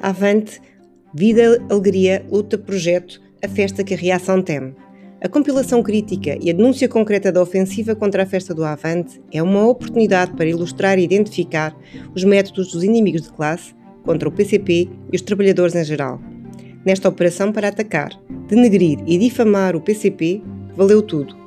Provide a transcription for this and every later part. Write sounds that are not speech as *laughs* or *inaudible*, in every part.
Avante, Vida, Alegria, Luta, Projeto, a festa que a reação teme. A compilação crítica e a denúncia concreta da ofensiva contra a festa do Avante é uma oportunidade para ilustrar e identificar os métodos dos inimigos de classe contra o PCP e os trabalhadores em geral. Nesta operação para atacar, denegrir e difamar o PCP, valeu tudo.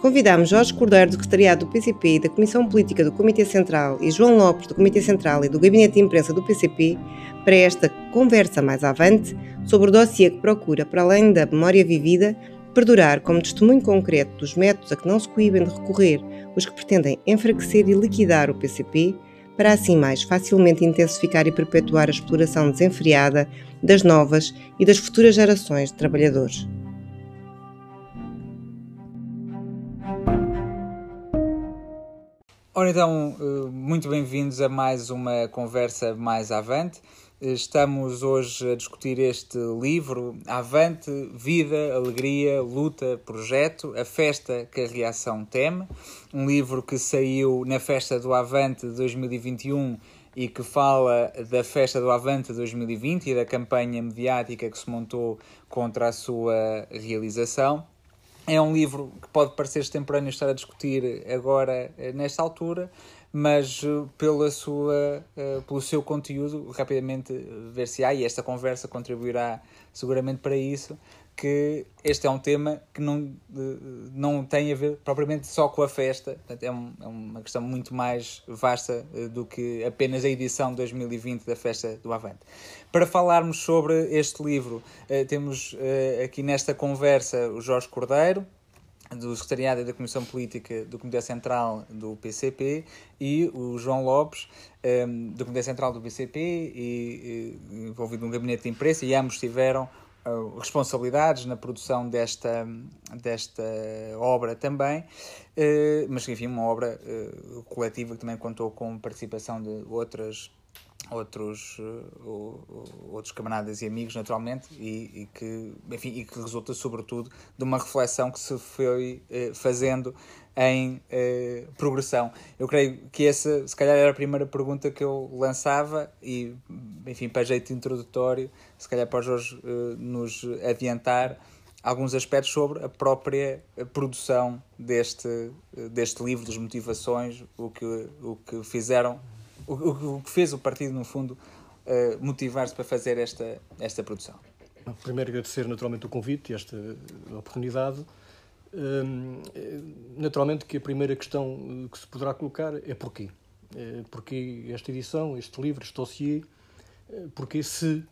Convidámos Jorge Cordeiro, do Secretariado do PCP e da Comissão Política do Comitê Central, e João Lopes, do Comitê Central e do Gabinete de Imprensa do PCP, para esta conversa mais avante sobre o dossiê que procura, para além da memória vivida, perdurar como testemunho concreto dos métodos a que não se coíbem de recorrer os que pretendem enfraquecer e liquidar o PCP, para assim mais facilmente intensificar e perpetuar a exploração desenfreada das novas e das futuras gerações de trabalhadores. Ora então, eh, muito bem-vindos a mais uma conversa mais avante. Estamos hoje a discutir este livro, Avante, Vida, Alegria, Luta, Projeto, a festa que a reação teme. Um livro que saiu na festa do Avante de 2021 e que fala da festa do Avante 2020 e da campanha mediática que se montou contra a sua realização. É um livro que pode parecer extemporâneo estar a discutir agora, eh, nesta altura, mas eh, pela sua, eh, pelo seu conteúdo, rapidamente ver-se-á, e esta conversa contribuirá seguramente para isso, que este é um tema que não, não tem a ver propriamente só com a festa, Portanto, é, um, é uma questão muito mais vasta do que apenas a edição 2020 da Festa do Avante. Para falarmos sobre este livro, temos aqui nesta conversa o Jorge Cordeiro, do Secretariado da Comissão Política do Comitê Central do PCP e o João Lopes, do Comitê Central do PCP e, envolvido num gabinete de imprensa e ambos tiveram responsabilidades na produção desta, desta obra também, uh, mas enfim, uma obra uh, coletiva que também contou com participação de outras outros, outros camaradas e amigos, naturalmente, e, e, que, enfim, e que resulta, sobretudo, de uma reflexão que se foi fazendo em uh, progressão. Eu creio que essa, se calhar, era a primeira pergunta que eu lançava, e, enfim, para jeito introdutório, se calhar para Jorge nos adiantar alguns aspectos sobre a própria produção deste, deste livro, das motivações, o que, o que fizeram o, o que fez o partido, no fundo, uh, motivar-se para fazer esta, esta produção? Primeiro, agradecer naturalmente o convite e esta oportunidade. Um, naturalmente que a primeira questão que se poderá colocar é porquê. É, porquê esta edição, este livro, este dossiê, eh, porque se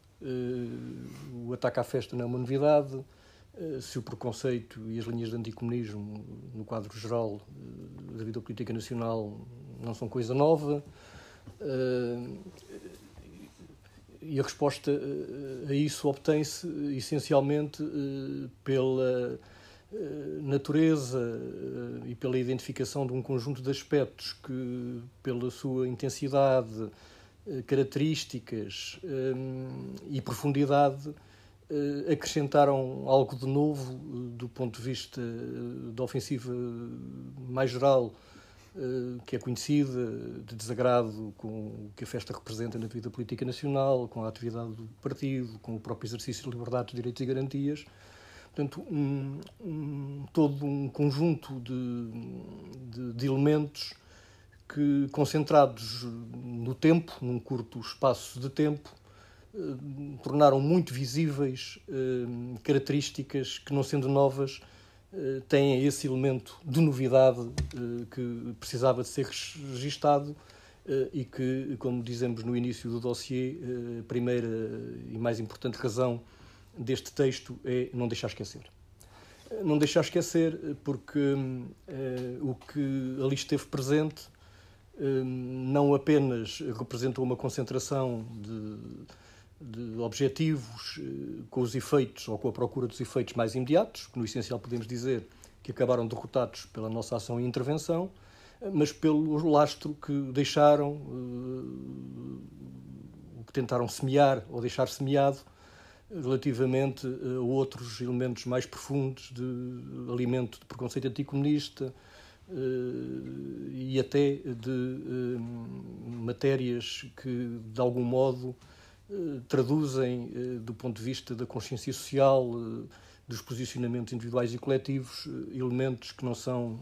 o ataque à festa não é uma novidade, se o preconceito e as linhas de anticomunismo, no quadro geral da vida política nacional, não são coisa nova, e a resposta eh, a isso obtém-se essencialmente pela natureza e pela identificação de um conjunto de aspectos que, pela sua intensidade, características e profundidade, acrescentaram algo de novo do ponto de vista da ofensiva mais geral eh, que é conhecida, de desagrado com o que a festa representa na vida política nacional, com a atividade do partido, com o próprio exercício de liberdades, direitos e garantias. Portanto, um, um, todo um conjunto de, de, de, elementos que, concentrados no tempo, num curto espaço de tempo, eh, tornaram muito visíveis eh, características que, não sendo novas, eh, têm esse elemento de novidade eh, que precisava de ser registado eh, e que, como dizemos no início do dossiê, a primeira e mais importante razão deste texto é não deixar esquecer. Não deixar esquecer porque o que ali esteve presente não apenas representou uma concentração de de objetivos eh, com os efeitos ou com a procura dos efeitos mais imediatos, que no essencial podemos dizer que acabaram derrotados pela nossa ação e intervenção, eh, mas pelo lastro que deixaram, eh, o que tentaram semear ou deixar semeado relativamente a outros elementos mais profundos de alimento de preconceito anticomunista e até de matérias que, de algum modo, traduzem, do ponto de vista da consciência social, dos posicionamentos individuais e coletivos, elementos que não são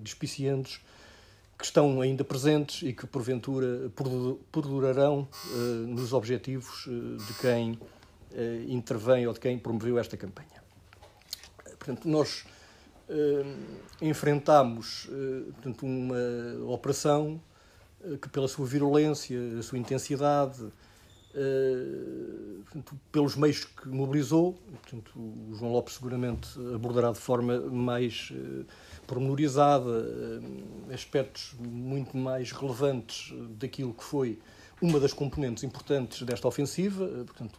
despicientes, que estão ainda presentes e que, porventura, perdurarão nos objetivos de quem intervém ou de quem promoveu esta campanha. Portanto, nós uh, enfrentámos uh, portanto, uma operação que, pela sua virulência, a sua intensidade, portanto, pelos meios que mobilizou, portanto, o João Lopes seguramente abordará de forma mais pormenorizada aspectos muito mais relevantes daquilo que foi uma das componentes importantes desta ofensiva, portanto,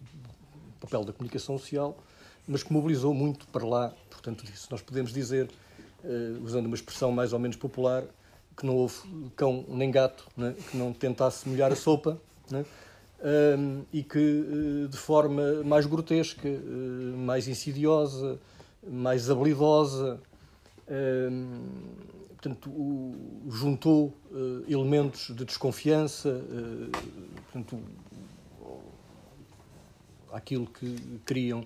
papel da comunicação social, mas que mobilizou muito para lá portanto, disso. Nós podemos dizer, uh, usando uma expressão mais ou menos popular, que não houve cão nem gato né? que não tentasse molhar a sopa né? um, e que, uh, de forma mais grotesca, uh, mais insidiosa, mais habilidosa, um, portanto, o, juntou elementos de desconfiança, portanto, aquilo que queriam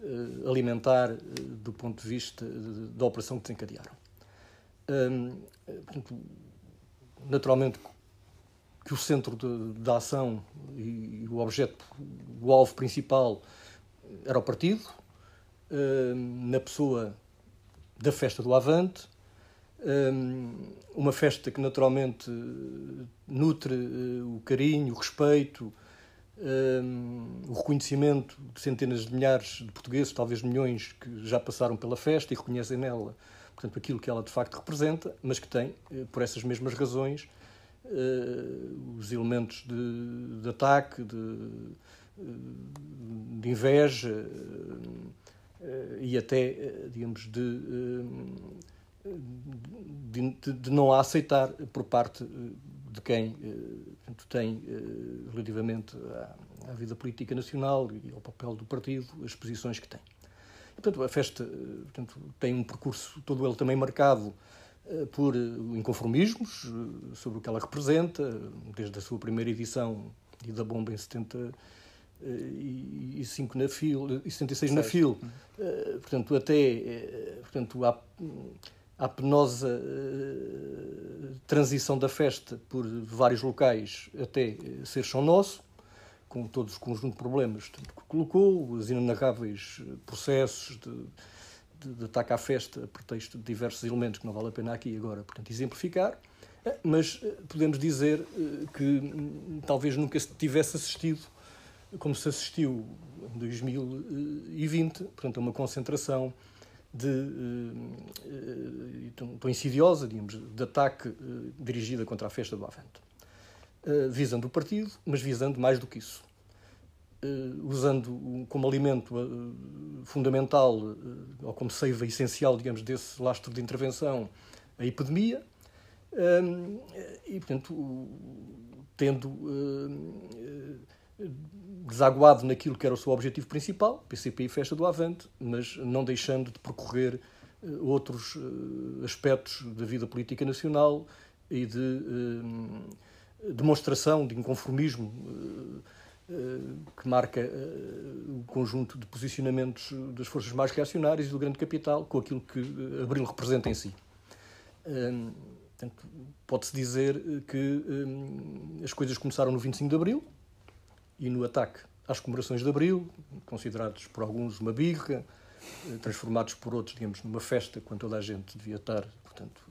uh, alimentar uh, do ponto de vista de, da operação que desencadearam. Um, portanto, naturalmente que o centro da ação e, o objeto, o alvo principal era o partido, um, na pessoa da festa do Avante, um, uma festa que naturalmente nutre o carinho, o respeito, um, o reconhecimento de centenas de milhares de portugueses, talvez milhões, que já passaram pela festa e reconhecem nela, portanto, aquilo que ela de facto representa, mas que tem, eh, por essas mesmas razões, uh, os elementos de, de ataque, de, de inveja uh, e até, digamos, de, de, de não a aceitar por parte de quem portanto, tem, eh, relativamente à, à, vida política nacional e ao papel do partido, as posições que tem. E, portanto, a festa eh, portanto, tem um percurso todo ele também marcado eh, por inconformismos sobre o que ela representa, desde a sua primeira edição e da bomba em 70 e 5 na FIL, e 76 na FIL, portanto, até portanto, há a penosa uh, transição da festa por vários locais até uh, ser chão nosso, com todos os conjunto de problemas que colocou, os inenarráveis eh, processos de, de, de, ataque à festa a pretexto de diversos elementos que não vale a pena aqui agora, portanto, exemplificar. Mas podemos dizer que hum, talvez nunca se tivesse assistido, como se assistiu em 2020, portanto, a uma concentração de, tão insidiosa, digamos, de ataque dirigida contra a festa do Avante. Uh, visando o partido, mas visando mais do que isso. usando como alimento fundamental, ou como seiva essencial, digamos, desse lastro de intervenção, a epidemia, e, portanto, tendo desaguado naquilo que era o seu objetivo principal, PCP e Festa do Avante, mas não deixando de percorrer uh, outros uh, aspectos da vida política nacional e de uh, demonstração de inconformismo que marca o conjunto de posicionamentos das forças mais reacionárias e do grande capital com aquilo que Abril representa em si. Pode-se dizer que as coisas começaram no 25 de Abril, e no ataque às comemorações de Abril, considerados por alguns uma birra, eh, transformados por outros, digamos, numa festa, quando toda a gente devia estar, portanto,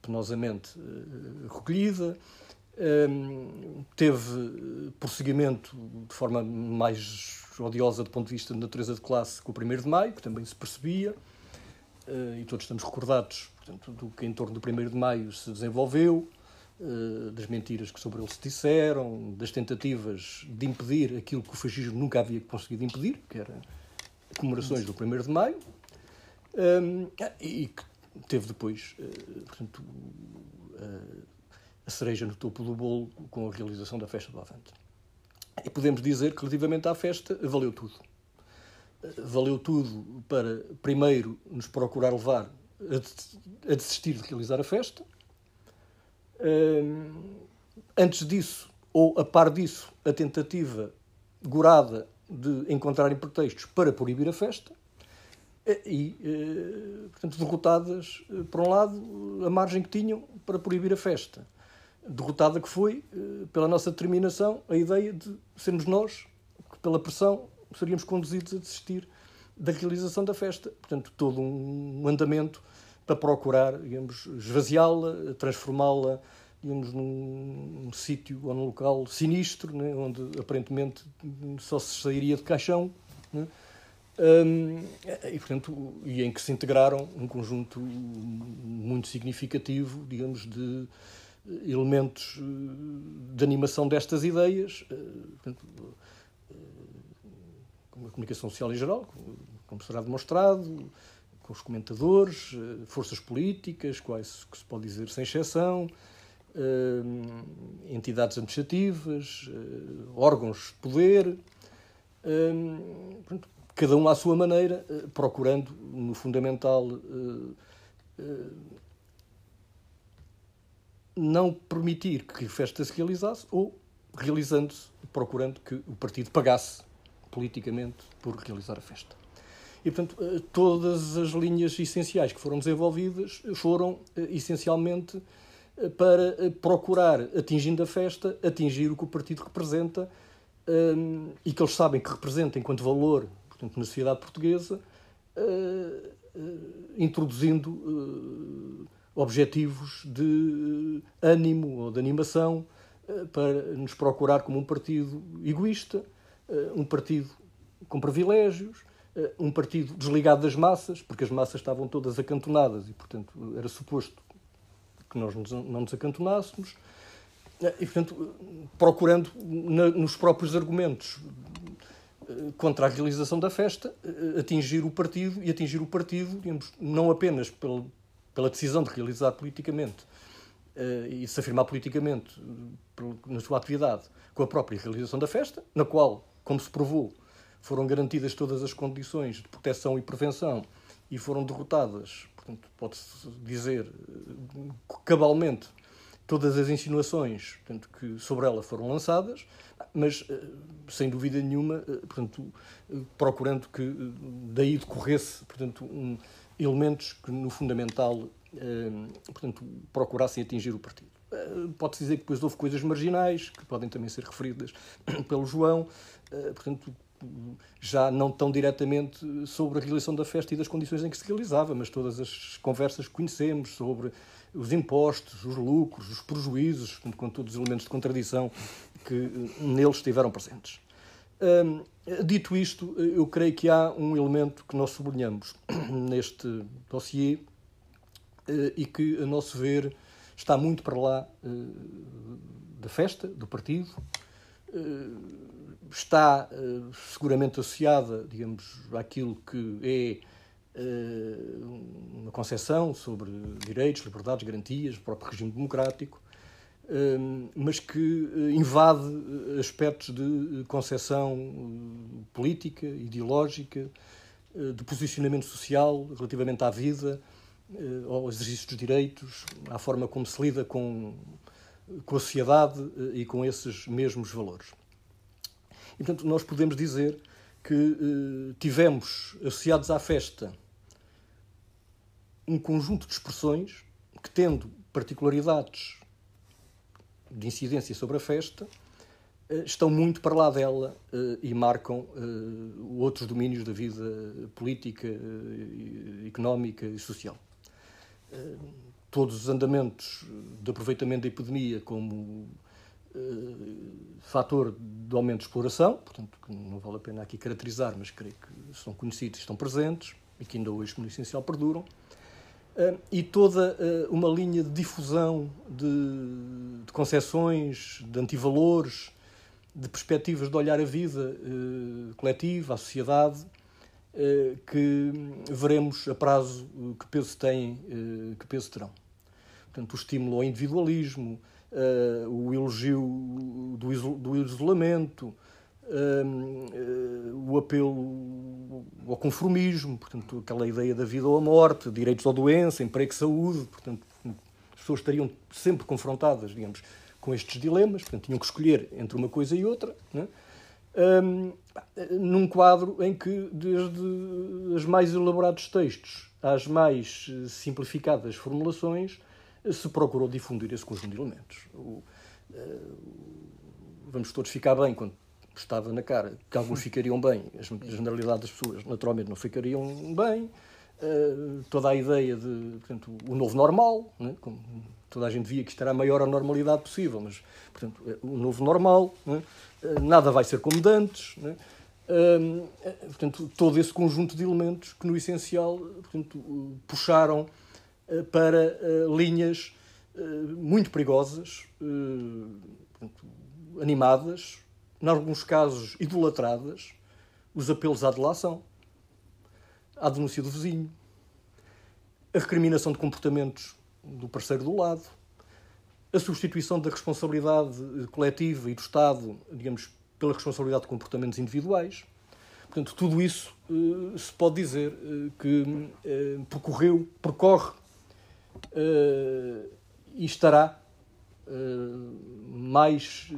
penosamente uh, recolhida. Um, teve eh, prosseguimento de forma mais odiosa do ponto de vista de natureza de classe com o 1 de Maio, que também se percebia, e todos estamos recordados portanto, do que em torno do 1 de Maio se desenvolveu, eh, das mentiras que sobre ele se disseram, das tentativas de impedir aquilo que o fascismo nunca havia conseguido impedir, que era comemorações do 1 de Maio, um, e que teve depois, uh, portanto, uh, a cereja no topo do bolo com a realização da festa do Avante. E podemos dizer que, relativamente à festa, valeu tudo. Valeu tudo para, primeiro, nos procurar levar a desistir de realizar a festa, antes disso, ou a par disso, a tentativa gorada de encontrarem pretextos para proibir a festa e, portanto, derrotadas, por um lado, a margem que tinham para proibir a festa. Derrotada que foi, pela nossa determinação, a ideia de sermos nós, que pela pressão, seríamos conduzidos a desistir da realização da festa. Portanto, todo um andamento para procurar, digamos, esvaziá-la, transformá-la, digamos, num, num sítio ou num local sinistro, né, onde aparentemente só se sairia de caixão. Né, um, e, portanto, e em que se integraram um conjunto muito significativo, digamos, de elementos de animação destas ideias, portanto, a comunicação social em geral, como será demonstrado, com os comentadores, eh, forças políticas, quais que se pode dizer sem exceção, eh, entidades administrativas, eh, órgãos de poder, cada um à sua maneira, procurando, no fundamental, não permitir que a festa se realizasse ou realizando-se, procurando que o partido pagasse politicamente por realizar a festa. E, portanto, eh, todas as linhas essenciais que foram desenvolvidas foram eh, essencialmente eh, para procurar, atingindo a festa, atingir o que o partido representa um, e que eles sabem que representa enquanto valor portanto, na sociedade portuguesa, introduzindo objetivos de ânimo ou de animação para nos procurar como um partido egoísta, um partido com privilégios, um partido desligado das massas, porque as massas estavam todas acantonadas e, portanto, era suposto que nós não nos acantonássemos. Eh, e, portanto, procurando nos próprios argumentos eh, contra a realização da festa, atingir o partido e atingir o partido, digamos, não apenas pela, pela decisão de realizar politicamente e se afirmar politicamente na sua atividade com a própria realização da festa, na qual, como se provou, foram garantidas todas as condições de proteção e prevenção e foram derrotadas, portanto, pode-se dizer cabalmente, todas as insinuações portanto, que sobre ela foram lançadas, mas eh, sem dúvida nenhuma, eh, portanto, eh, procurando que daí decorresse portanto, um, elementos que no fundamental portanto, procurassem atingir o partido. Pode-se dizer que depois houve coisas marginais, que podem também ser referidas *coughs* pelo João, portanto, já não tão diretamente sobre a realização da festa e das condições em que se realizava, mas todas as conversas que conhecemos sobre os impostos, os lucros, os prejuízos, com todos os elementos de contradição que eh, neles estiveram presentes. Dito isto, eu creio que há um elemento que nós sublinhamos *clears throat* neste dossiê eh, e que, a nosso ver, está muito para lá eh, da festa, do partido, está uh, seguramente associada, digamos, àquilo que é uh, uma concepção sobre direitos, liberdades, garantias, o próprio regime democrático, uh, mas que invade aspectos de concepção política, ideológica, de posicionamento social relativamente à vida, ao exercício dos direitos, à forma como se lida com, com a sociedade e com esses mesmos valores. E, portanto, nós podemos dizer que eh, tivemos associados à festa um conjunto de expressões que, tendo particularidades de incidência sobre a festa, eh, estão muito para lá dela eh, e marcam eh, outros domínios da vida política, eh, económica e social. Eh, todos os andamentos de aproveitamento da epidemia, como eh, fator de aumento de exploração, portanto, que não vale a pena aqui caracterizar, mas creio que são conhecidos estão presentes e que ainda hoje, no essencial, perduram. Uh, e toda uh, uma linha de difusão de, de concepções, de antivalores, de perspectivas de olhar a vida coletiva, a sociedade, que veremos a prazo que peso têm, que peso terão. Portanto, o estímulo ao individualismo, uh, o elogio do, do isolamento, uh, o apelo ao conformismo, portanto, aquela ideia da vida ou a morte, direitos à doença, emprego, saúde, portanto, as pessoas estariam sempre confrontadas, digamos, com estes dilemas, portanto, tinham que escolher entre uma coisa e outra, né? um, num quadro em que, desde os mais elaborados textos às mais simplificadas formulações, se procurou difundir esse conjunto de elementos. O, uh, vamos todos ficar bem quando estava na cara, que alguns ficariam bem, a generalidade das pessoas naturalmente não ficariam bem. Uh, toda a ideia de portanto, o novo normal, né? como toda a gente via que isto era a maior normalidade possível, mas portanto, é o novo normal, né? uh, nada vai ser como antes. Né? Portanto, todo esse conjunto de elementos que, no essencial, portanto, puxaram para linhas muito perigosas, animadas, em alguns casos idolatradas, os apelos à delação, à denúncia do vizinho, a recriminação de comportamentos do parceiro do lado, a substituição da responsabilidade coletiva e do Estado, digamos, pela responsabilidade de comportamentos individuais. Portanto, tudo isso se pode dizer que percorreu, percorre e estará mais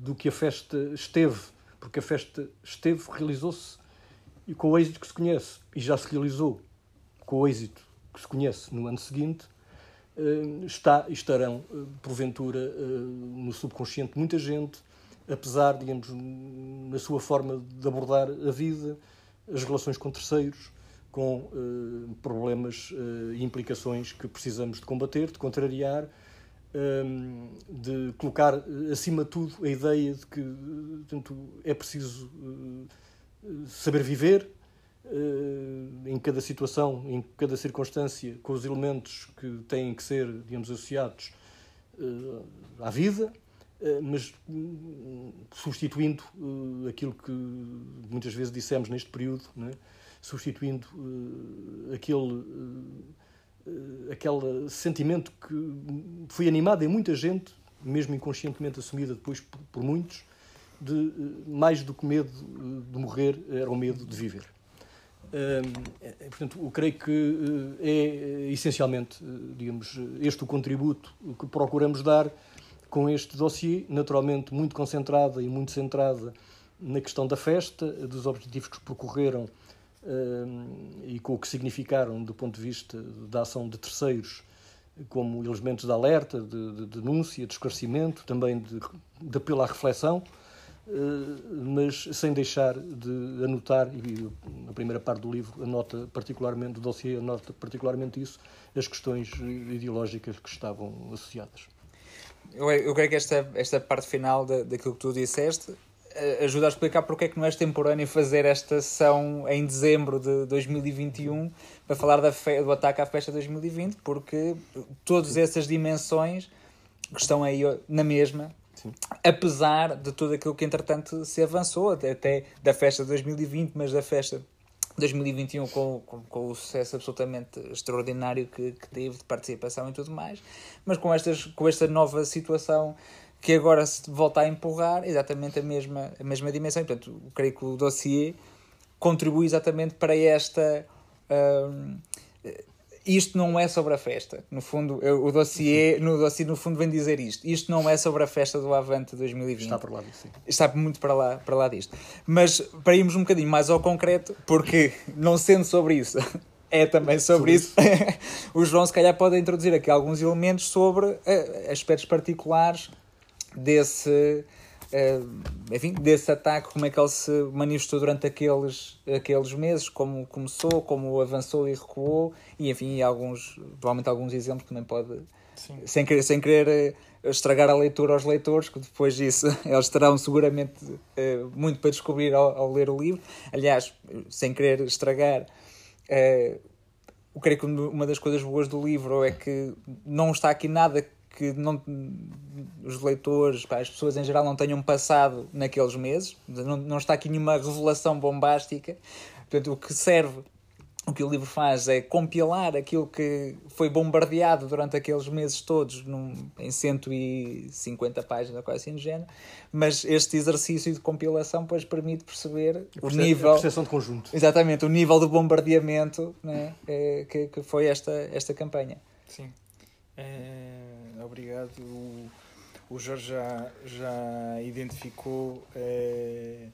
do que a festa esteve, porque a festa esteve, realizou-se e com o êxito que se conhece, e já se realizou com o êxito que se conhece no ano seguinte, eh, está estarão, porventura, no subconsciente muita gente, apesar, digamos, na sua forma de abordar a vida, as relações com terceiros, com problemas e implicações que precisamos de combater, de contrariar, Ehm, de colocar eh, acima de tudo a ideia de que portanto, é preciso eh, saber viver eh, em cada situação, em cada circunstância, com os elementos que têm que ser, digamos, associados à vida, mas hum, substituindo aquilo que muitas vezes dissemos neste período? Substituindo aquele eh, aquele sentimento que foi animado em muita gente, mesmo inconscientemente assumida depois por, por muitos, de eh, mais do que medo de morrer, era o medo de viver. portanto, eu creio que é essencialmente, digamos, este o contributo que procuramos dar com este dossiê, naturalmente muito concentrada e muito centrada na questão da festa, dos objetivos que percorreram e com o que significaram do ponto de vista da ação de terceiros, como elementos de alerta, de, de denúncia, de esclarecimento, também de, de apelo à reflexão, eh, mas sem deixar de anotar, e na primeira parte do livro anota particularmente, do dossiê anota particularmente isso, as questões ideológicas que estavam associadas. Eu, creio que esta, esta parte final da, daquilo que tu disseste ajuda a explicar porque é que não é extemporâneo fazer esta sessão em dezembro de 2021 para falar da fe... do ataque à festa 2020, porque todas essas dimensões que estão aí na mesma, Sim. apesar de tudo aquilo que entretanto se avançou, até, da festa de 2020, mas da festa 2021 com, com, com, o sucesso absolutamente extraordinário que, que teve de participação e tudo mais, mas com, estas, com esta nova situação que agora se volta a empurrar exatamente a mesma, a mesma dimensão. portanto, creio que o dossiê contribui exatamente para esta. Um, isto não é sobre a festa. No fundo, o dossiê, no dossiê, no fundo, vem dizer isto. Isto não é sobre a festa do Avante 2020. Está para lá disso. Sim. Está muito para lá, para lá disto. Mas para irmos um bocadinho mais ao concreto, porque não sendo sobre isso, *laughs* é também sobre, sobre isso. isso. *laughs* o João, se calhar, pode introduzir aqui alguns elementos sobre uh, aspectos particulares desse, uh, enfim, desse ataque, como é que ele se manifestou durante aqueles, aqueles meses, como começou, como avançou e recuou, e enfim, alguns, provavelmente alguns exemplos que também pode, sem querer, sem querer eh, estragar a leitura aos leitores, que depois disso *laughs* eles terão seguramente uh, muito para descobrir ao, ao, ler o livro. Aliás, sem querer estragar, eu creio que uma das coisas boas do livro é que não está aqui nada que não, os leitores, pá, as pessoas em geral não tenham passado naqueles meses. Não, não está aqui nenhuma revelação bombástica. Portanto, o que serve, o que o livro faz é compilar aquilo que foi bombardeado durante aqueles meses todos num, em 150 páginas, quase assim do género. Mas este exercício de compilação depois permite perceber o nível. A percepção de conjunto. Exatamente, o nível de bombardeamento né, é, que, que foi esta, esta campanha. Sim. É obrigado. O, o Jorge já, já identificou uh,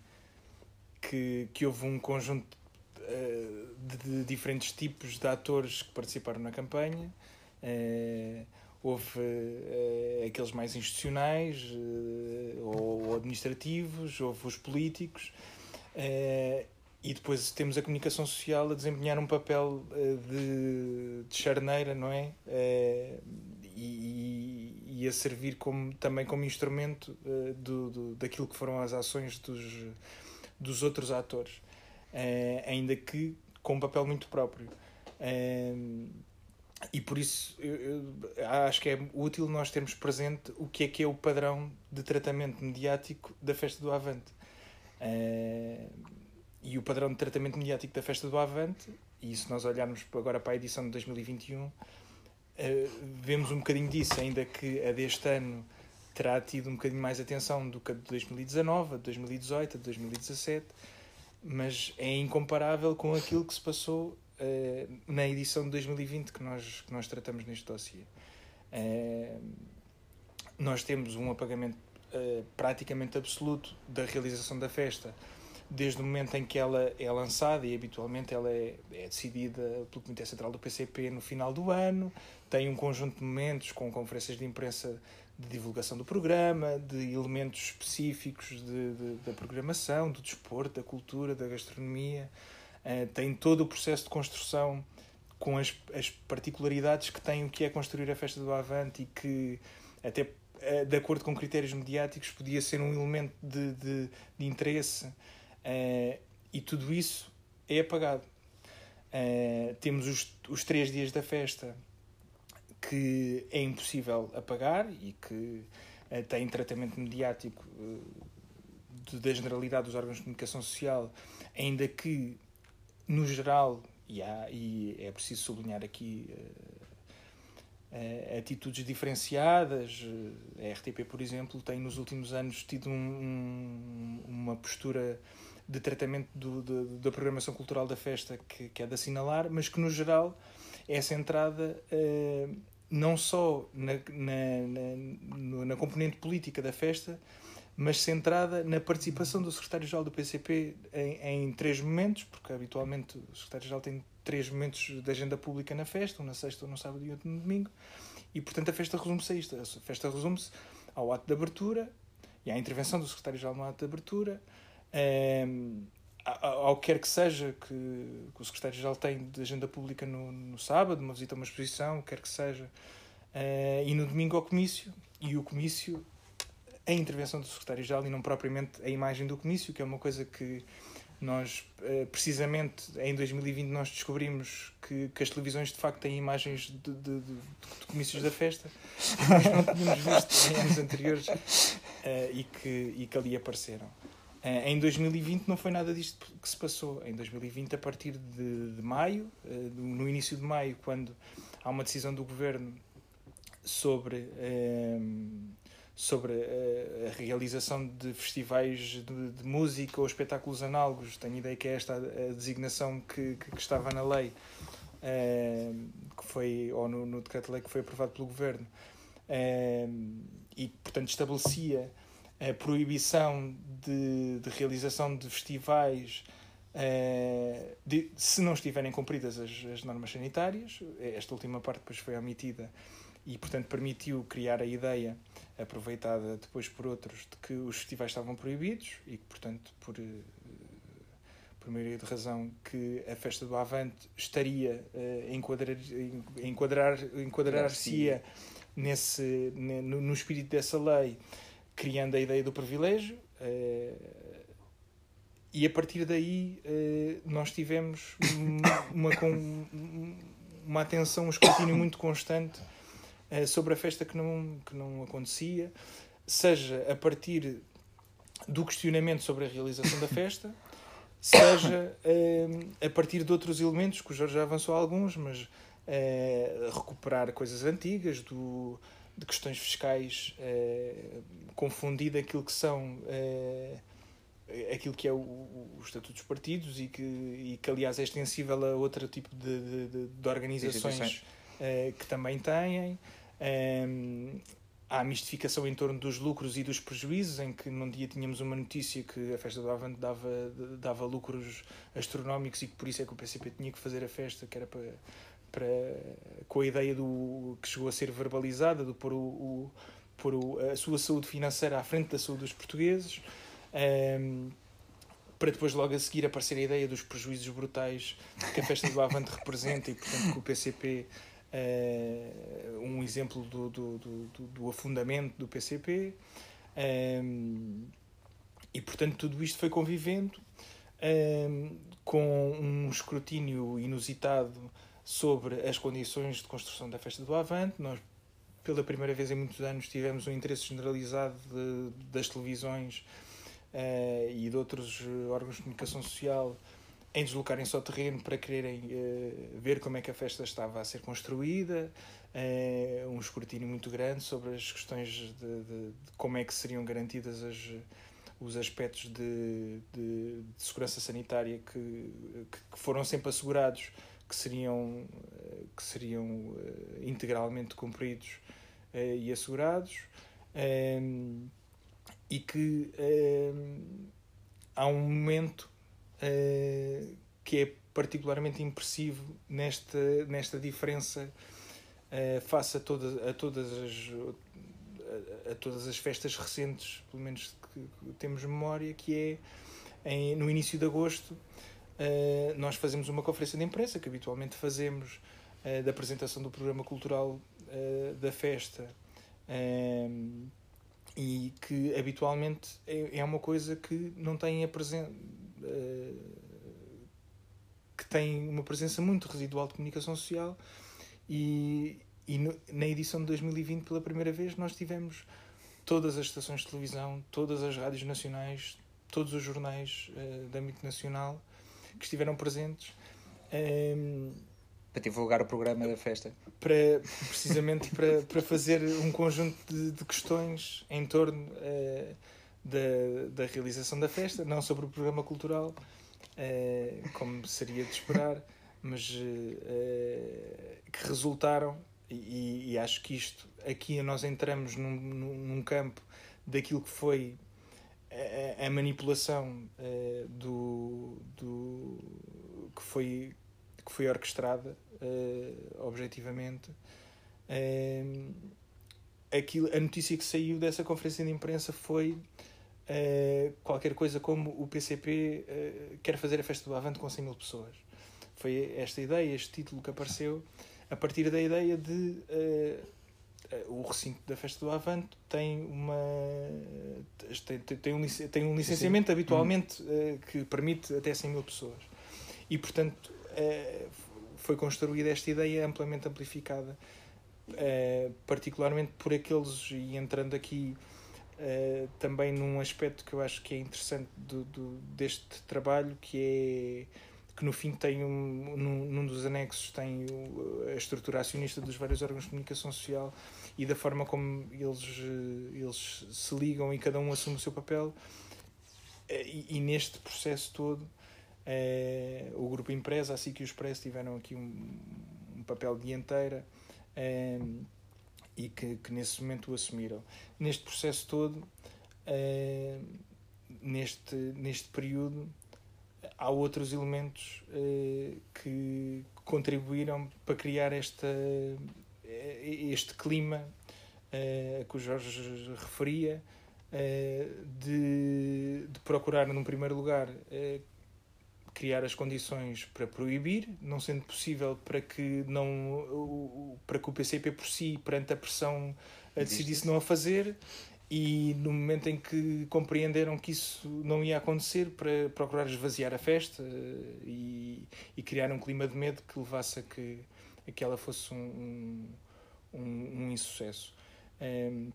que, que houve um conjunto uh, de, de, diferentes tipos de atores que participaram na campanha. Uh, houve aqueles mais institucionais ou, ou, administrativos, houve os políticos. e depois temos a comunicação social a desempenhar um papel de, de charneira, não é? E, e a servir como, também como instrumento uh, do, do, daquilo que foram as ações dos, dos outros atores, uh, ainda que com um papel muito próprio. Uh, e por isso eu, eu, acho que é útil nós termos presente o que é que é o padrão de tratamento mediático da festa do Avante. e o padrão de tratamento mediático da festa do Avante, e se nós olharmos agora para a edição de 2021, Uh, vemos um bocadinho disso, ainda que a deste ano terá tido um bocadinho mais atenção do que a de 2019, a de 2018, a de 2017, mas é incomparável com aquilo que se passou uh, na edição de 2020 que nós, que nós tratamos neste dossiê. Uh, nós temos um apagamento praticamente absoluto da realização da festa desde o momento em que ela é lançada e habitualmente ela é, é decidida pelo Comitê Central do PCP no final do ano, tem um conjunto de momentos com conferências de imprensa de divulgação do programa, de elementos específicos de, de, da programação, do desporto, da cultura, da gastronomia. Uh, tem todo o processo de construção com as, as particularidades que tem o que é construir a festa do Avante e que, até uh, de acordo com critérios mediáticos, podia ser um elemento de, de, de interesse. Uh, e tudo isso é apagado. temos os, os três dias da festa que é impossível apagar e que uh, tem tratamento mediático uh, da generalidade dos órgãos de comunicação social, ainda que, no geral, e, há, e é preciso sublinhar aqui uh, atitudes diferenciadas. A RTP, por exemplo, tem nos últimos anos tido um, um, uma postura de tratamento do, de, da programação cultural da festa que, que é de assinalar, mas que, no geral, é centrada uh, não só na, na, na, na, componente política da festa, mas centrada na participação do secretário-geral do PCP em, em, três momentos, porque habitualmente o secretário-geral tem três momentos de agenda pública na festa, um na sexta, um no sábado e outro no domingo, e portanto a festa resume-se a isto. A festa resume-se ao ato de abertura e à intervenção do secretário-geral no ato de abertura, ehm, ao que quer que seja que, que o secretário-geral tem de agenda pública no, no sábado, uma visita a uma exposição, quer que seja, uh, e no domingo ao comício, e o comício, a intervenção do secretário-geral e não propriamente a imagem do comício, que é uma coisa que nós, uh, precisamente em 2020, nós descobrimos que, que as televisões de facto têm imagens de, de, de, de comícios da festa, que nós não tínhamos visto em anos anteriores uh, e, que, e que ali apareceram. Eh, em 2020 não foi nada disto que se passou. Em 2020, a partir de, de maio, eh, no início de maio, quando há uma decisão do governo sobre, eh, sobre a realização de festivais de, de música ou espetáculos análogos, tenho ideia que é esta a designação que, que, estava na lei, que foi, ou no, no decreto-lei que foi aprovado pelo governo, e portanto estabelecia a proibição de, de realização de festivais uh, de, se não estiverem cumpridas as, as, normas sanitárias. Esta última parte depois foi omitida e, portanto, permitiu criar a ideia, aproveitada depois por outros, de que os festivais estavam proibidos e que, portanto, por, uh, por maioria de razão, que a festa do Avante estaria uh, a enquadrar, enquadrar, enquadrar-se-ia nesse, no, no espírito dessa lei criando a ideia do privilégio. Uh, e a partir daí uh, nós tivemos *coughs* uma, uma, atenção, um escrutínio *coughs* muito constante uh, sobre a festa que não, que não acontecia, seja a partir do questionamento sobre a realização da festa, *coughs* seja a partir de outros elementos, que o Jorge já avançou alguns, mas recuperar coisas antigas do de questões fiscais eh, confundido aquilo que são eh, aquilo que é o, o, Estatuto dos Partidos e que, e que aliás é extensível a outro tipo de, de, de organizações eh, que também têm. Eh, há a mistificação em torno dos lucros e dos prejuízos, em que num dia tínhamos uma notícia que a festa do Avante dava, dava lucros astronómicos e que por isso é que o PCP tinha que fazer a festa, que era para, para com a ideia do que chegou a ser verbalizada, de pôr, o, o, o, a sua saúde financeira à frente da saúde dos portugueses. Um, para depois logo a seguir aparecer a ideia dos prejuízos brutais que a festa do Avante *laughs* representa e portanto que o PCP uh, um exemplo do, do, do, do, afundamento do PCP. Um, ehm, e, portanto, tudo isto foi convivendo um, ehm, com um escrutínio inusitado sobre as condições de construção da Festa do Avante. Nós, pela primeira vez em muitos anos, tivemos um interesse generalizado de, das televisões uh, e de outros órgãos de comunicação social em deslocarem-se ao terreno para quererem uh, ver como é que a festa estava a ser construída, uh, um escrutínio muito grande sobre as questões de, de, de como é que seriam garantidas as, os aspectos de, de, de segurança sanitária que, que, foram sempre assegurados que seriam, eh, que seriam uh, integralmente cumpridos e assegurados e que há um momento que é particularmente impressivo nesta, nesta diferença face a, toda, a, todas as, a, todas as festas recentes, pelo menos que temos memória, que é em, no início de agosto uh, nós fazemos uma conferência de imprensa que habitualmente fazemos da apresentação do programa cultural da festa. E que habitualmente é, é uma coisa que não tem a presença eh, que tem uma presença muito residual de comunicação social. E, e no, na edição de 2020 pela primeira vez nós tivemos todas as estações de televisão, todas as rádios nacionais, todos os jornais uh, de âmbito nacional que estiveram presentes um, ehm, para divulgar o programa da festa. para precisamente para, para fazer um conjunto de, de questões em torno uh, da, da realização da festa, não sobre o programa cultural, uh, como seria de esperar, mas uh, que resultaram, e, e, acho que isto, aqui nós entramos num, num campo daquilo que foi a, a manipulação uh, do, do que foi que foi orquestrada objetivamente aquilo, a notícia que saiu dessa conferência de imprensa foi uh, qualquer coisa como o PCP uh, quer fazer a festa do Avante com 100 mil pessoas. Foi esta ideia, este título que apareceu a partir da ideia de uh, o recinto da festa do Avante tem uma tem, tem, um, tem um licenciamento Sim. habitualmente hum. que permite até 100 mil pessoas e portanto foi construída esta ideia amplamente amplificada particularmente por aqueles e entrando aqui também num aspecto que eu acho que é interessante do, do, deste trabalho, que é que no fim tem um, num, num dos anexos tem o, a estrutura acionista dos vários órgãos de comunicação social e da forma como eles, eh, eles se ligam e cada um assume o seu papel. Uh, e, e, neste processo todo, uh, o Grupo Empresa, assim que os Expresso tiveram aqui um, um papel dianteira e que, que nesse momento o assumiram. Neste processo todo, neste, neste período, há outros elementos uh, que contribuíram para criar esta, eh, este clima uh, que o Jorge referia, de, de procurar, num primeiro lugar, criar as condições para proibir, não sendo possível para que não para que o PCP por si perante a pressão decidisse não a fazer e no momento em que compreenderam que isso não ia acontecer para procurar esvaziar a festa eh, e, e criar um clima de medo que levasse a que, a que ela fosse um, um, um insucesso. Um, ehm,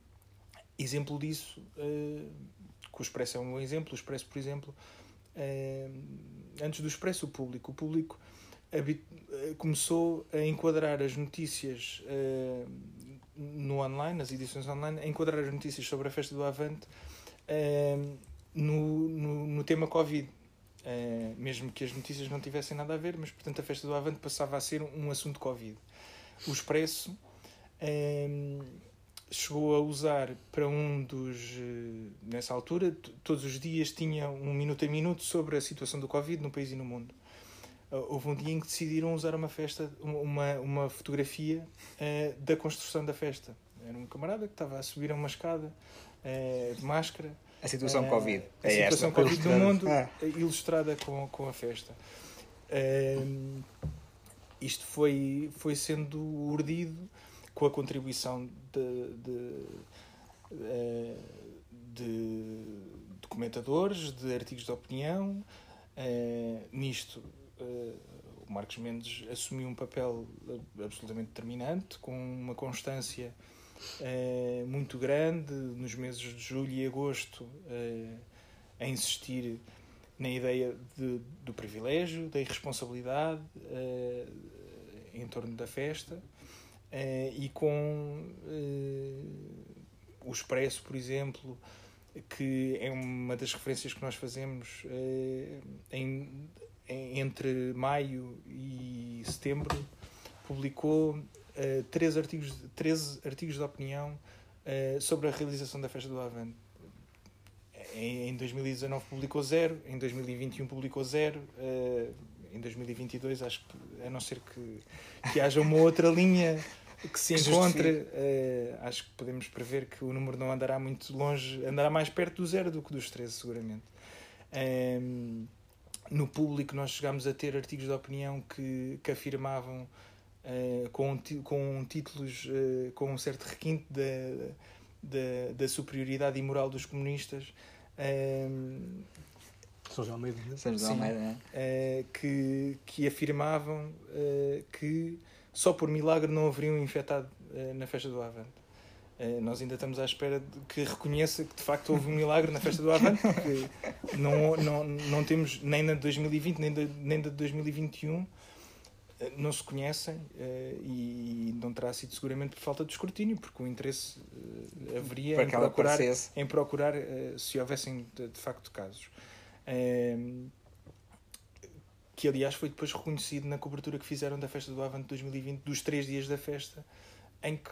exemplo disso, uh, que o Expresso é um bom exemplo, o Expresso, por exemplo, uh, antes do Expresso, o público. O público eh, começou a enquadrar as notícias uh, no online, nas edições online, a enquadrar as notícias sobre a festa do Avante uh, no, no, no, tema Covid. Uh, mesmo que as notícias não tivessem nada a ver, mas portanto a festa do Avante passava a ser um assunto Covid. O Expresso chegou a usar para um dos. eh, Nessa altura, todos os dias tinha um minuto a minuto sobre a situação do Covid no país e no mundo. Ah, Houve um dia em que decidiram usar uma festa, uma, uma fotografia eh, da construção da festa. Era um camarada que estava a subir a uma escada eh, de máscara. A situação Eh, Covid. A é situação esta. Covid do mundo, Ah. eh, ilustrada com, com a festa. Ehm, isto foi, foi sendo urdido com a contribuição de, de, eh, de documentadores, de artigos de opinião. Eh, nisto, eh, o Marcos Mendes assumiu um papel eh, absolutamente determinante, com uma constância eh, muito grande. Nos meses de julho e agosto eh, a insistir na ideia de, do privilégio, da irresponsabilidade eh, em torno da festa eh, e com eh, o Expresso, por exemplo, que é uma das referências que nós fazemos eh, em, em- entre maio e setembro, publicou eh, três artigos, 13 artigos de opinião eh, sobre a realização da festa do Avante. Em, em 2019 publicou zero, em 2021 publicou zero, eh, em 2022 acho que, a não ser que, que haja uma outra *laughs* linha que se Que encontre, eh, acho que podemos prever que o número não andará muito longe, andará mais perto do zero do que dos 13, seguramente. Ehm, no público nós chegámos a ter artigos de opinião que, que afirmavam eh, com, com títulos eh, com um certo requinte da, da, da superioridade imoral dos comunistas ehm, São João Almeida. né? Sim. Almeida, né? eh, que, que afirmavam que só por milagre não haveria um infectado na festa do Avante. Eh, nós ainda estamos à espera de que reconheça que de facto houve um milagre na festa do Avante, porque não, não, não temos nem na de 2020 nem da, nem de 2021, eh, não se conhecem eh, e não terá sido seguramente por falta de escrutínio, porque o interesse haveria em procurar em procurar se houvessem de, de facto casos. Ehm, que aliás foi depois reconhecido na cobertura que fizeram da festa do Avante 2020, dos três dias da festa, em que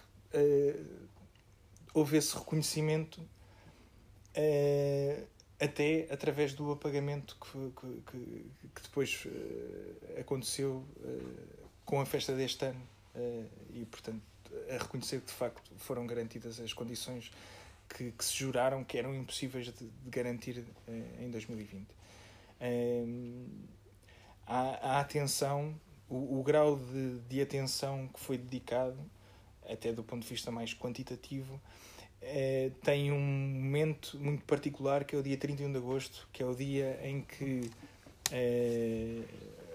houve esse reconhecimento eh, até através do apagamento que, que, que- depois eh, aconteceu eh, com a festa deste ano e portanto a reconhecer que de facto foram garantidas as condições que, que se juraram que eram impossíveis de, de garantir em 2020. Ehm, a, a atenção, o, o grau de, de atenção que foi dedicado, até do ponto de vista mais quantitativo, eh, tem um momento muito particular que é o dia 31 de agosto, que é o dia em que, eh,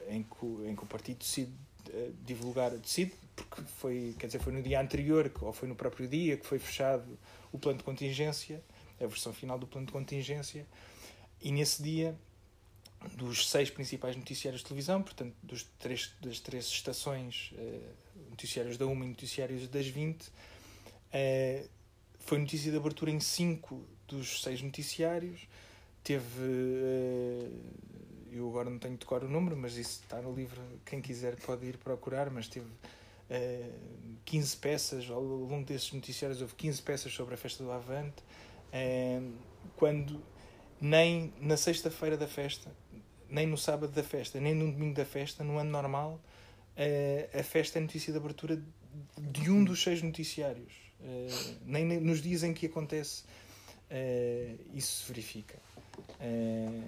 em que, em que o partido decide eh, divulgar, decide, porque foi, quer dizer, foi no dia anterior, ou foi no próprio dia, que foi fechado o plano de contingência, a versão final do plano de contingência, e nesse dia dos seis principais noticiários de televisão, portanto, dos três, das três estações, eh, noticiários da 1 e noticiários das 20, eh, foi notícia de abertura em cinco dos seis noticiários. Teve. eh, eu agora não tenho de cor o número, mas isso está no livro. Quem quiser pode ir procurar. Mas teve eh, 15 peças. Ao longo desses noticiários, houve 15 peças sobre a festa do Avante. Eh, quando nem na sexta-feira da festa, nem no sábado da festa, nem no domingo da festa, no ano normal, eh, a festa é notícia de abertura de um dos seis noticiários. Eh, nem ne- nos dias em que acontece eh, isso se verifica. Eh,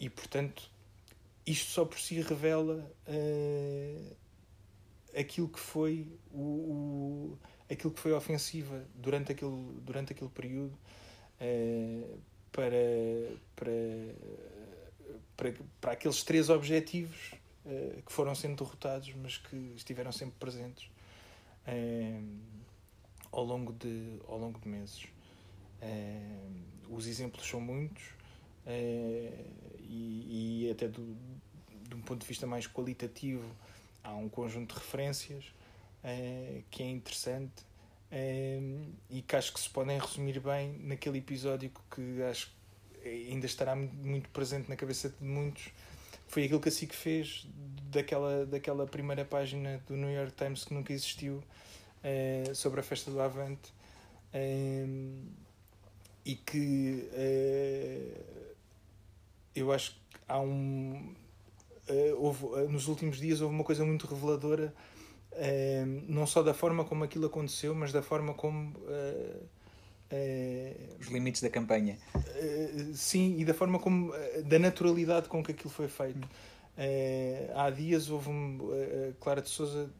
e, portanto, isto só por si revela aquilo que foi o, o- aquilo que foi a ofensiva durante aquele, durante aquele período para, para, para, para aqueles três objetivos que foram sendo derrotados, mas que estiveram sempre presentes ao, longo de, ao longo de meses. Eh, os exemplos são muitos eh, e, e até do, de um ponto de vista mais qualitativo há um conjunto de referências eh, que é interessante e que acho que se podem resumir bem naquele episódio que acho que ainda estará muito presente na cabeça de muitos foi aquilo que a SIC fez daquela, daquela primeira página do New York Times que nunca existiu eh, sobre a festa do Avante Um, e que uh, eu acho que há um. Houve, nos últimos dias houve uma coisa muito reveladora, não só da forma como aquilo aconteceu, mas da forma como. Os limites da campanha. sim, e da forma como. da naturalidade com que aquilo foi feito. há dias houve um, Clara de Souza,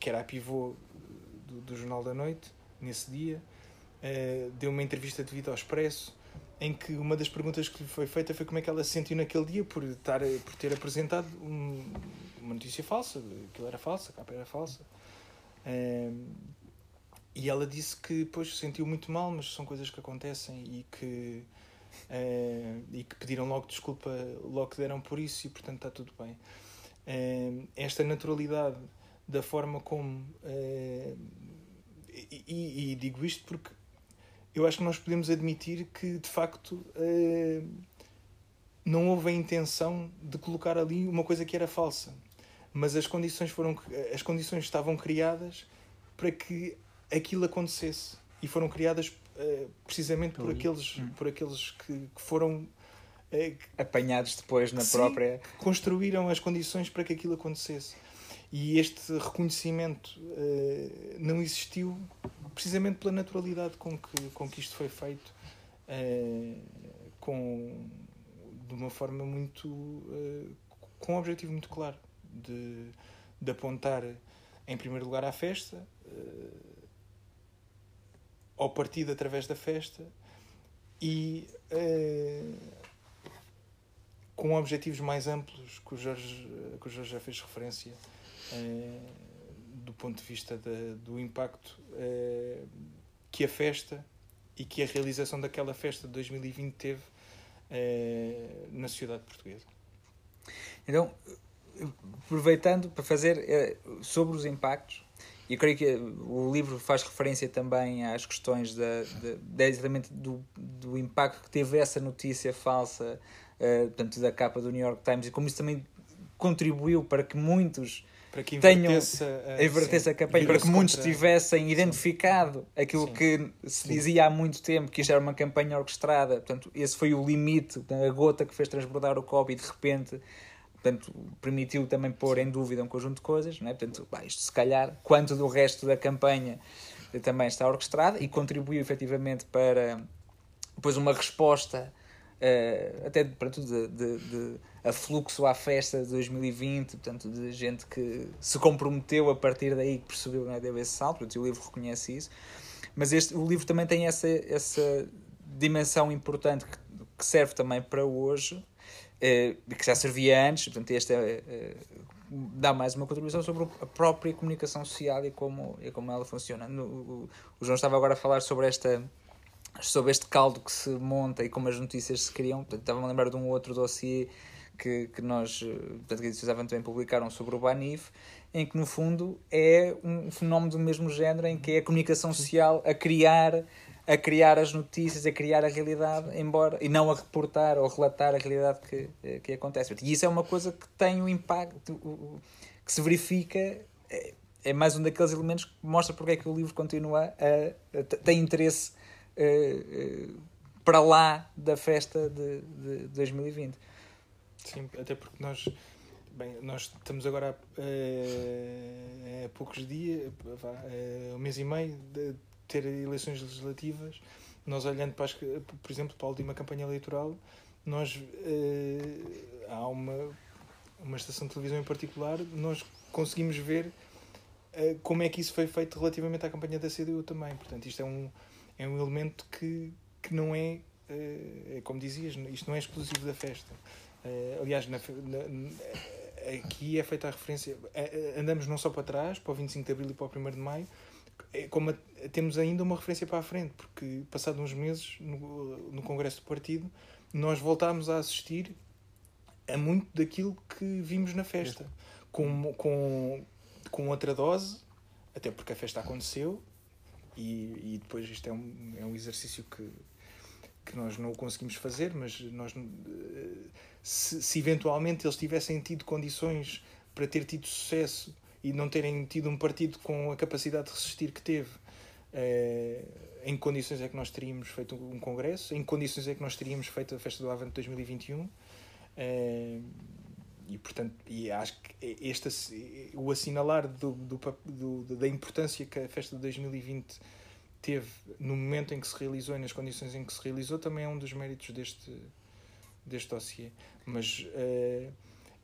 que era a pivô do, do Jornal da Noite, nesse dia, uh, deu uma entrevista de vida ao Expresso em que uma das perguntas que lhe foi feita foi como é que ela se sentiu naquele dia por, estar, por ter apresentado um, uma notícia falsa, aquilo era falsa, a capa era falsa. Uh, e ela disse que depois se sentiu muito mal, mas são coisas que acontecem e que, uh, e que pediram logo desculpa, logo que deram por isso e portanto está tudo bem. Uh, esta naturalidade da forma como. Uh, e, e, e, digo isto porque eu acho que nós podemos admitir que de facto uh, não houve a intenção de colocar ali uma coisa que era falsa, mas as condições foram as condições estavam criadas para que aquilo acontecesse. E foram criadas uh, precisamente por aqueles hum. por aqueles que, que foram uh, apanhados depois na sim, própria construíram as condições para que aquilo acontecesse e este reconhecimento uh, não existiu precisamente pela naturalidade com que, com que isto foi feito, uh, com, de uma forma muito. Uh, com um objetivo muito claro de, de apontar, em primeiro lugar, à festa, ao partido através da festa e com objetivos mais amplos que o Jorge, que o Jorge já fez referência do ponto de vista do impacto eh, que a festa e que a realização daquela festa de 2020 teve eh, na sociedade portuguesa. Então, aproveitando para fazer sobre os impactos, e creio que o livro faz referência também às questões da, da, exatamente do, do impacto que teve essa notícia falsa, uh, portanto, da capa do New York Times, e como isso também contribuiu para que muitos para que tenham a, invertesse a campanha, para que muitos contra... tivessem identificado aquilo sim. que se sim. dizia há muito tempo, que isto era uma campanha orquestrada. Portanto, esse foi o limite, a gota que fez transbordar o Covid e de repente portanto, permitiu também pôr em dúvida um conjunto de coisas. Não é? Portanto, bah, isto se calhar, quanto do resto da campanha também está orquestrada e contribuiu efetivamente para depois uma resposta uh, até tudo de, de, de a fluxo à festa de 2020, portanto, de gente que se comprometeu a partir daí que percebeu que é, deu esse salto, portanto, o livro reconhece isso. Mas este, o livro também tem essa, essa dimensão importante que, que serve também para hoje, eh, que já servia antes, portanto, este é, dá mais uma contribuição sobre a própria comunicação social e como, e como ela funciona. No, o, o João estava agora a falar sobre esta sobre este caldo que se monta e como as notícias se criam. Estava-me a lembrar de um outro dossiê que, que nós, eh, portanto, que a Edições também publicaram sobre o Banif, em que no fundo é um fenómeno do mesmo género, em que é a comunicação social a criar a criar as notícias, a criar a realidade, embora e não a reportar ou relatar a realidade que, eh, que acontece. E isso é uma coisa que tem um impacto, que se verifica, é, é mais um daqueles elementos que mostra porque é que o livro continua a, a tem interesse uh, uh, para lá da festa de, de 2020. Sim, até porque nós, bem, nós estamos agora há poucos dias, uh, um mês e meio, de ter eleições legislativas. Nós olhando para, as, por exemplo, para a última campanha eleitoral, nós há uma, uma estação de televisão em particular, nós conseguimos ver como é que isso foi feito relativamente à campanha da CDU também. Portanto, isto é um, é um elemento que, que não é, uh, como dizias, isto não é exclusivo da festa. Uh, aliás, na, na, aqui é feita a referência. Uh, andamos não só para trás, para o 25 de Abril e para o 1 de Maio, é como a, temos ainda uma referência para a frente, porque passados uns meses, no, no Congresso do Partido, nós voltámos a assistir a muito daquilo que vimos na festa. Com, com, com outra dose, até porque a festa aconteceu, e, e depois isto é um, é um exercício que, que nós não o conseguimos fazer, mas nós, eh, se, se eventualmente eles tivessem tido condições para ter tido sucesso e não terem tido um partido com a capacidade de resistir que teve, em condições é que nós teríamos feito um congresso, em condições é que nós teríamos feito a festa do Avante 2021. E portanto, e acho que este, o assinalar do, do, do, da importância que a festa de 2020 teve no momento em que se realizou e nas condições em que se realizou também é um dos méritos deste, deste dossiê. Mas uh,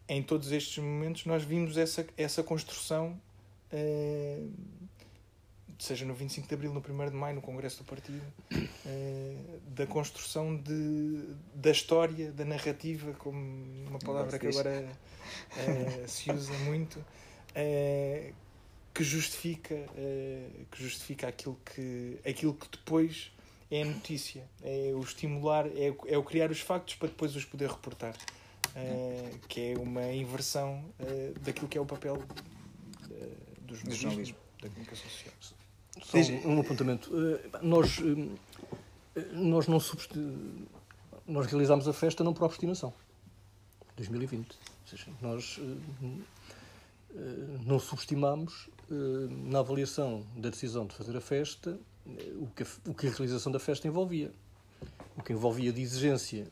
em todos estes momentos nós vimos essa, essa construção, uh, seja no 25 de Abril, no 1 de Maio, no Congresso do Partido, uh, da construção de, da história, da narrativa, como uma palavra que agora se usa muito, que justifica, que justifica aquilo, que, aquilo que depois é a notícia, é o estimular, é, é o criar os factos para depois os poder reportar. Uh, que é uma inversão uh, daquilo que é o papel uh, do jornalismo, da comunicação social. Só um, um apontamento. nós, nós, não nós realizámos a festa não por obstinação. 2020. Ou seja, nós não subestimámos na avaliação da decisão de fazer a festa o que, a, o que a realização da festa envolvia. O que envolvia de exigência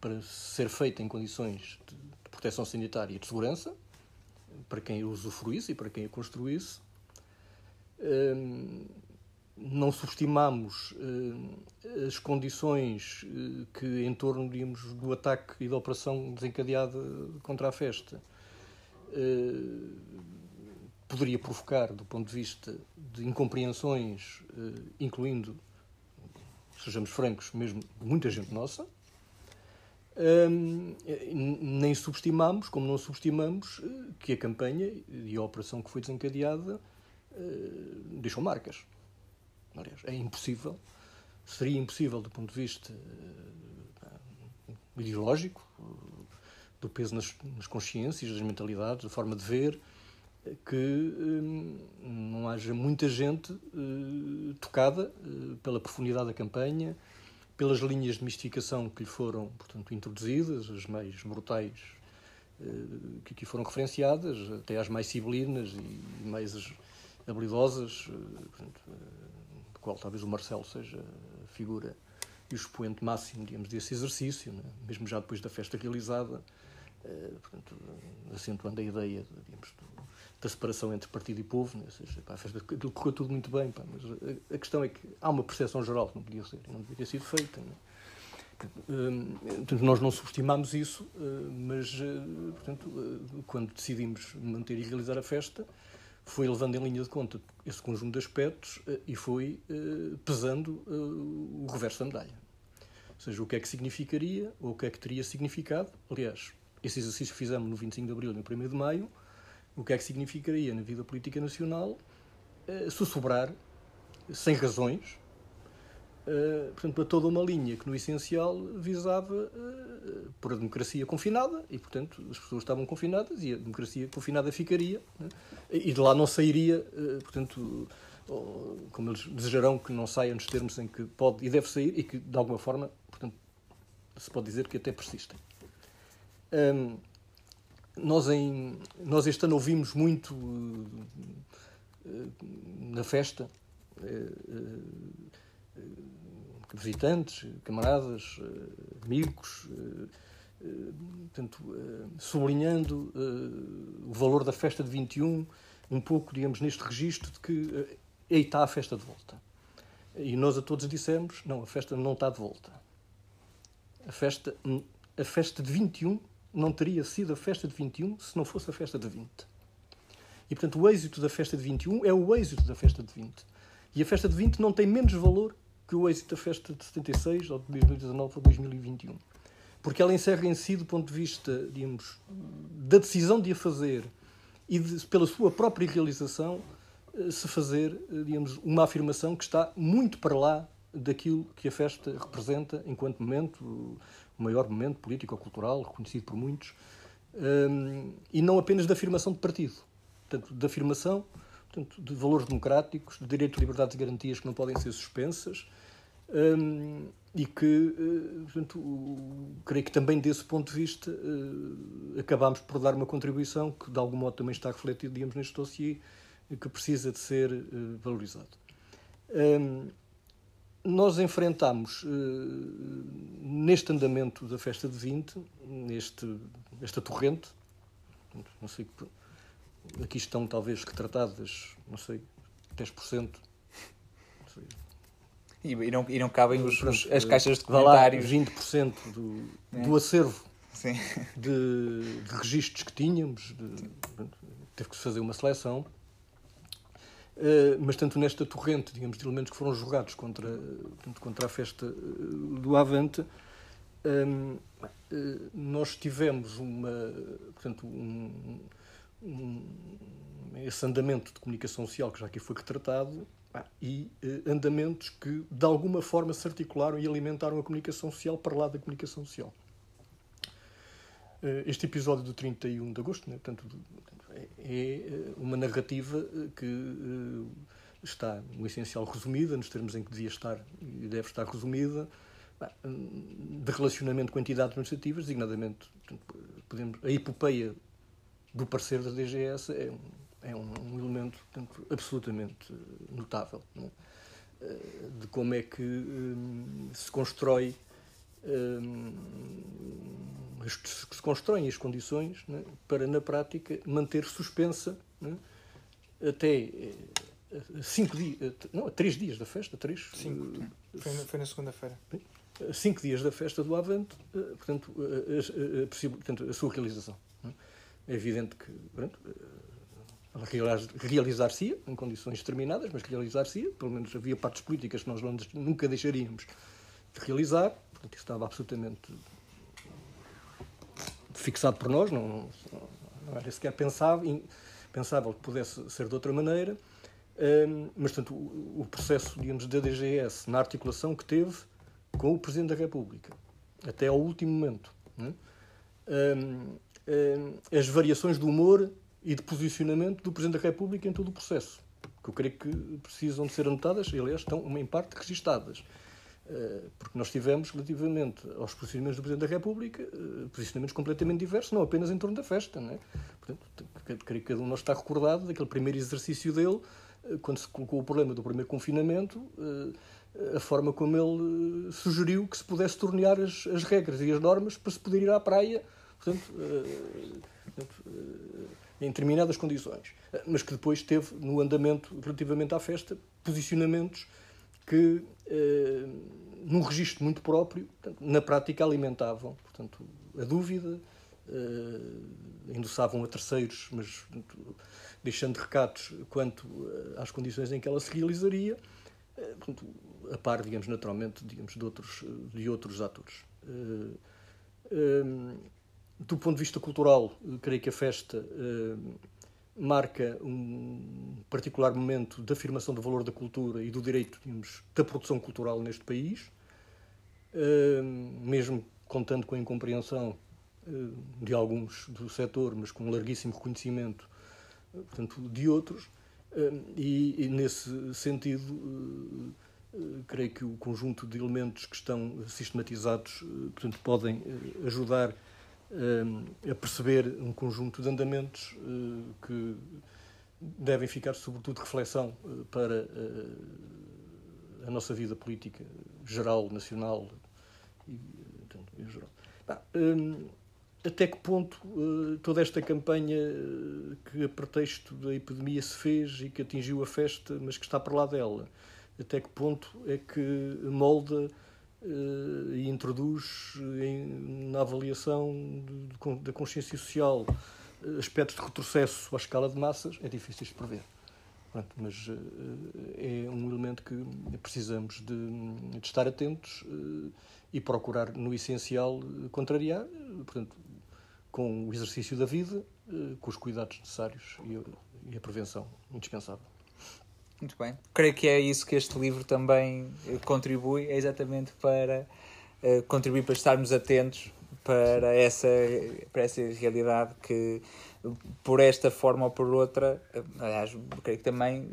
para ser feita em condições de, de proteção sanitária e de segurança, para quem usufruísse e para quem a construísse. Hum, não subestimamos hum, as condições hum, que, em torno digamos, do ataque e da operação desencadeada contra a festa, poderia provocar, do ponto de vista de incompreensões, incluindo, sejamos francos, mesmo muita gente nossa. nem subestimamos, como não subestimamos, que a campanha e a operação que foi desencadeada eh, deixou marcas. Aliás, é impossível, seria impossível do ponto de vista ideológico, do peso nas, nas consciências, das mentalidades, da forma de ver, que hum, não haja muita gente uh, tocada uh, pela profundidade da campanha, pelas linhas de mistificação que lhe foram, portanto, introduzidas, as mais brutais uh, que aqui foram referenciadas, até as mais sibilinas e mais habilidosas, portanto, do qual talvez o Marcelo seja a figura e o expoente máximo, digamos, desse exercício, né? mesmo já depois da festa realizada, portanto, acentuando a ideia, digamos, da separação entre partido e povo, né? seja, pá, aquilo correu tudo muito bem, pá, mas a, a, questão é que há uma percepção geral que não podia ser, não devia ter sido feita. Né? Portanto, nós não subestimamos isso, eh, mas eh, portanto, eh, quando decidimos manter e realizar a festa, foi levando em linha de conta esse conjunto de aspectos e foi pesando o reverso da medalha. Ou seja, o que é que significaria, ou o que é que teria significado. Aliás, esse exercício que fizemos no 25 de Abril e no 1 de Maio, o que é que significaria na vida política nacional uh, sussurrar, sem razões, uh, portanto, para toda uma linha que, no essencial, visava uh, por a democracia confinada e, portanto, as pessoas estavam confinadas e a democracia confinada ficaria né? e de lá não sairia, uh, portanto, como eles desejarão que não saia nos termos em que pode e deve sair e que, de alguma forma, portanto, se pode dizer que até persistem. Um, nós, em, nós este ano ouvimos muito na festa visitantes, camaradas, amigos, portanto, sublinhando o valor da festa de 21, um pouco, digamos, neste registro de que aí está a festa de volta. E nós a todos dissemos, não, a festa não está de volta. A festa, a festa de 21 não teria sido a festa de 21 se não fosse a festa de 20. E, portanto, o êxito da festa de 21 é o êxito da festa de 20. E a festa de 20 não tem menos valor que o êxito da festa de 76, ou de 2019 ou 2021. Porque ela encerra em si, do ponto de vista, digamos, da decisão de a fazer e de, pela sua própria realização, eh, se fazer, eh, digamos, uma afirmação que está muito para lá daquilo que a festa representa enquanto momento, o maior momento político ou cultural, reconhecido por muitos, um, e não apenas de afirmação de partido, portanto, de afirmação portanto, de valores democráticos, de direito, liberdades e garantias que não podem ser suspensas, um, e que, uh, portanto, creio que também desse ponto de vista uh, acabámos por dar uma contribuição que de algum modo também está refletido, digamos, neste dossiê, que precisa de ser uh, valorizado. Nós enfrentamos, uh, neste andamento da festa de 20, neste, esta torrente, não sei, aqui estão talvez retratadas, não sei, 10%. E, e, não, e não cabem os, os, as caixas de comentários. Lá, 20% do, é. do acervo de, de registros que tínhamos. De, teve que fazer uma seleção. Uh, mas tanto nesta torrente, digamos, de elementos que foram jogados contra, portanto, contra a festa eh, do Avante, um, uh, eh, nós tivemos uma, portanto, um, um, esse andamento de comunicação social que já aqui foi retratado e uh, andamentos que de alguma forma se articularam e alimentaram a comunicação social para lá da comunicação social. este episódio do 31 de agosto, né, é, é uma narrativa eh, que eh, está, no essencial, resumida, nos termos em que devia estar e deve estar resumida, de relacionamento com entidades administrativas, designadamente podemos, a epopeia do parecer da DGS é um, é um elemento portanto, absolutamente notável é? Eh, de como é que se constrói que se constroem as condições né, para, na prática, manter suspensa né, até eh, cinco dias, eh, não, três dias da festa, três. Cinco. Eh, foi, na, foi na segunda-feira. Cinco dias da festa do Avante, portanto, a, a, a, portanto, a sua realização. É evidente que pronto, realizar-se em condições determinadas, mas realizar-se pelo menos havia partes políticas que nós nunca deixaríamos de realizar, portanto, isso estava absolutamente fixado por nós, não, não era sequer pensável, pensável que pudesse ser de outra maneira, um, mas tanto o, processo, digamos, da DGS na articulação que teve com o Presidente da República, até ao último momento. Um, as variações de humor e de posicionamento do Presidente da República em todo o processo, que eu creio que precisam de ser anotadas, e aliás estão, em parte, registadas. Eh, porque nós tivemos, relativamente aos posicionamentos do Presidente da República, eh, posicionamentos completamente diversos, não apenas em torno da festa. Não é? Portanto, creio que cada um nós está recordado daquele primeiro exercício dele, eh, quando se colocou o problema do primeiro confinamento, a forma como ele sugeriu que se pudesse tornear as, as regras e as normas para se poder ir à praia, portanto, em determinadas condições. Mas que depois teve, no andamento relativamente à festa, posicionamentos que, eh, num registro muito próprio, portanto, na prática alimentavam portanto, a dúvida, eh, endossavam a terceiros, mas portanto, deixando recatos quanto eh, às condições em que ela se realizaria, eh, portanto, a par, digamos, naturalmente, digamos, de outros, de outros atores. Eh, eh, do ponto de vista cultural, creio que a festa marca um particular momento de afirmação do valor da cultura e do direito digamos, da produção cultural neste país, mesmo contando com a incompreensão de alguns do setor, mas com um larguíssimo reconhecimento portanto, de outros. E, nesse sentido, creio que o conjunto de elementos que estão sistematizados portanto, podem ajudar eh, a perceber um conjunto de andamentos eh, que devem ficar, sobretudo, de reflexão eh, para a nossa vida política geral, nacional e em geral. Até que ponto toda esta campanha que a pretexto da epidemia se fez e que atingiu a festa, mas que está para lá dela, até que ponto é que molda e introduz em, na avaliação da consciência social uh, aspectos de retrocesso à escala de massas, é difícil de prever. Pronto, mas uh, é um elemento que precisamos de, de estar atentos e procurar, no essencial, contrariar, portanto, com o exercício da vida, com os cuidados necessários e a prevenção indispensável. Muito bem. Creio que é isso que este livro também eh, contribui, é exatamente para uh, contribuir para estarmos atentos para essa, para essa realidade que, por esta forma ou por outra, eh, aliás, creio que também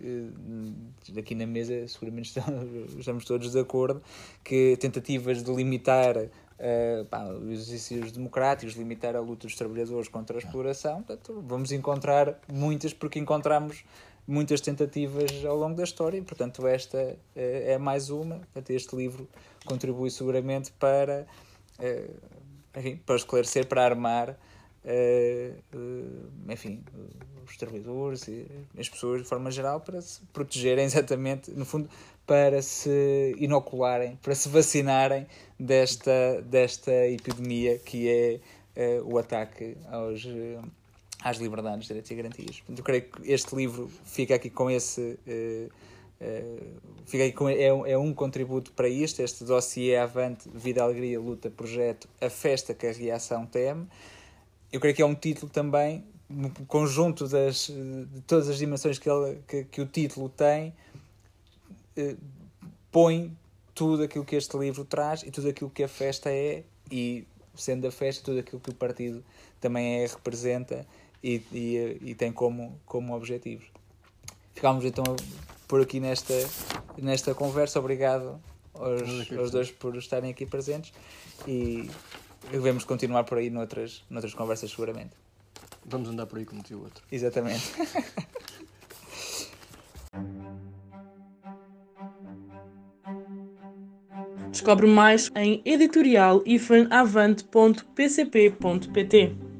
aqui na mesa seguramente *laughs* estamos, todos de acordo que tentativas de limitar uh, pá, os exercícios democráticos, limitar a luta dos trabalhadores contra a exploração, portanto, vamos encontrar muitas porque encontramos muitas tentativas ao longo da história e, portanto, esta é mais uma. Portanto, este livro contribui seguramente para, enfim, para esclarecer, para armar enfim, os trabalhadores e as pessoas de forma geral para se protegerem *laughs* exatamente, no fundo, para se inocularem, para se vacinarem desta, desta epidemia que é o ataque aos, às liberdades, direitos e garantias. Eu creio que este livro fica aqui com esse. Uh, aqui com, é, é um contributo para isto, este dossiê Avante, Vida, Alegria, Luta, Projeto, a festa que a reação teme. Eu creio que é um título também, no conjunto das, de todas as dimensões que, ele, que, que o título tem, eh, põe tudo aquilo que este livro traz e tudo aquilo que a festa é, e sendo a festa, tudo aquilo que o partido também é, representa e, e, e tem como, como objetivos. Ficámos então por aqui nesta, nesta conversa. Obrigado aos, aos dois por estarem aqui presentes e devemos continuar por aí noutras, noutras conversas, seguramente. Vamos andar por aí como o outro. Exatamente. *laughs* Descobre mais em editorial-avante.pcp.pt.